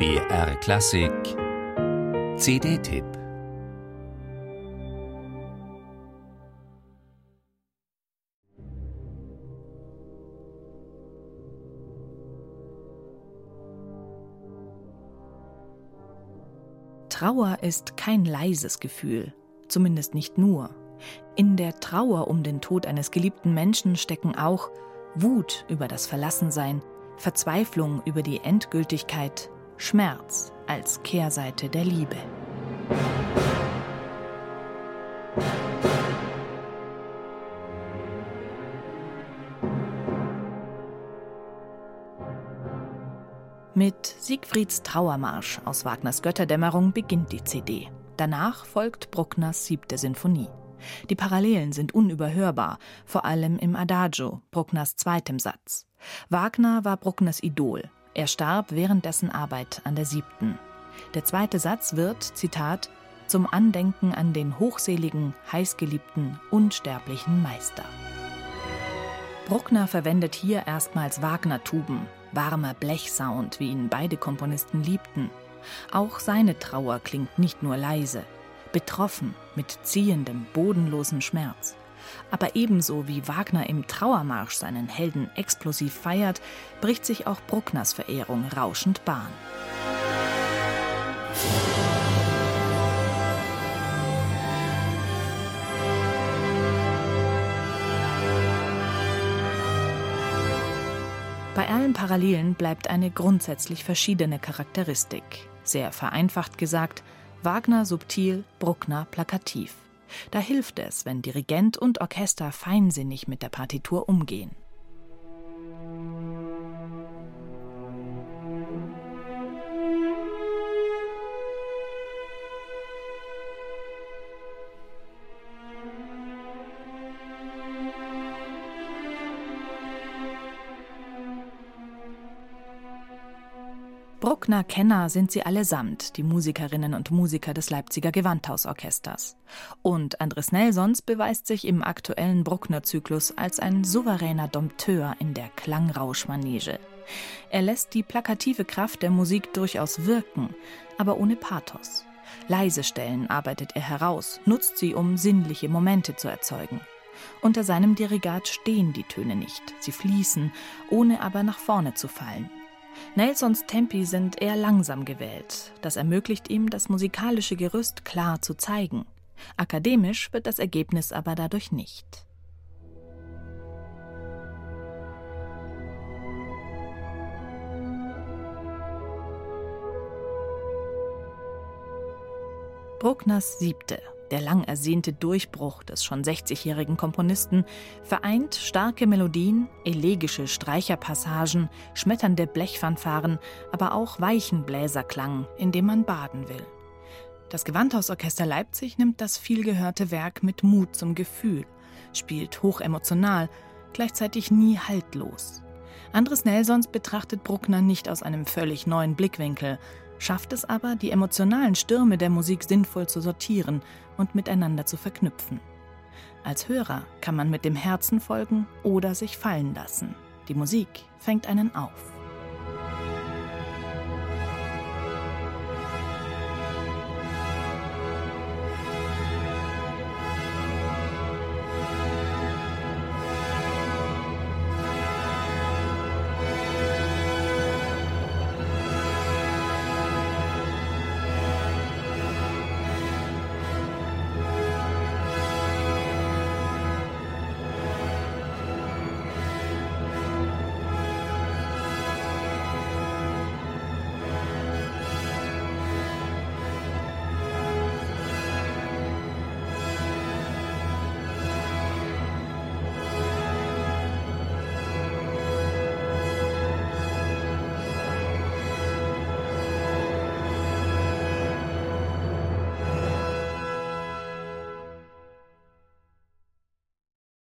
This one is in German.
BR Klassik CD-Tipp Trauer ist kein leises Gefühl, zumindest nicht nur. In der Trauer um den Tod eines geliebten Menschen stecken auch Wut über das Verlassensein, Verzweiflung über die Endgültigkeit, Schmerz als Kehrseite der Liebe. Mit Siegfrieds Trauermarsch aus Wagners Götterdämmerung beginnt die CD. Danach folgt Bruckners siebte Sinfonie. Die Parallelen sind unüberhörbar, vor allem im Adagio, Bruckners zweitem Satz. Wagner war Bruckners Idol. Er starb während dessen Arbeit an der siebten. Der zweite Satz wird, Zitat, zum Andenken an den hochseligen, heißgeliebten, unsterblichen Meister. Bruckner verwendet hier erstmals Wagner-Tuben, warmer Blechsound, wie ihn beide Komponisten liebten. Auch seine Trauer klingt nicht nur leise, betroffen mit ziehendem, bodenlosen Schmerz. Aber ebenso wie Wagner im Trauermarsch seinen Helden explosiv feiert, bricht sich auch Bruckners Verehrung rauschend Bahn. Bei allen Parallelen bleibt eine grundsätzlich verschiedene Charakteristik. Sehr vereinfacht gesagt, Wagner subtil, Bruckner plakativ. Da hilft es, wenn Dirigent und Orchester feinsinnig mit der Partitur umgehen. Bruckner Kenner sind sie allesamt, die Musikerinnen und Musiker des Leipziger Gewandhausorchesters. Und Andres Nelsons beweist sich im aktuellen Bruckner-Zyklus als ein souveräner Dompteur in der Klangrauschmanege. Er lässt die plakative Kraft der Musik durchaus wirken, aber ohne Pathos. Leise Stellen arbeitet er heraus, nutzt sie, um sinnliche Momente zu erzeugen. Unter seinem Dirigat stehen die Töne nicht, sie fließen, ohne aber nach vorne zu fallen. Nelsons Tempi sind eher langsam gewählt. Das ermöglicht ihm, das musikalische Gerüst klar zu zeigen. Akademisch wird das Ergebnis aber dadurch nicht. Bruckners siebte der lang ersehnte Durchbruch des schon 60-jährigen Komponisten vereint starke Melodien, elegische Streicherpassagen, schmetternde Blechfanfaren, aber auch weichen Bläserklang, in dem man baden will. Das Gewandhausorchester Leipzig nimmt das vielgehörte Werk mit Mut zum Gefühl, spielt hochemotional, gleichzeitig nie haltlos. Andres Nelsons betrachtet Bruckner nicht aus einem völlig neuen Blickwinkel, schafft es aber, die emotionalen Stürme der Musik sinnvoll zu sortieren und miteinander zu verknüpfen. Als Hörer kann man mit dem Herzen folgen oder sich fallen lassen. Die Musik fängt einen auf.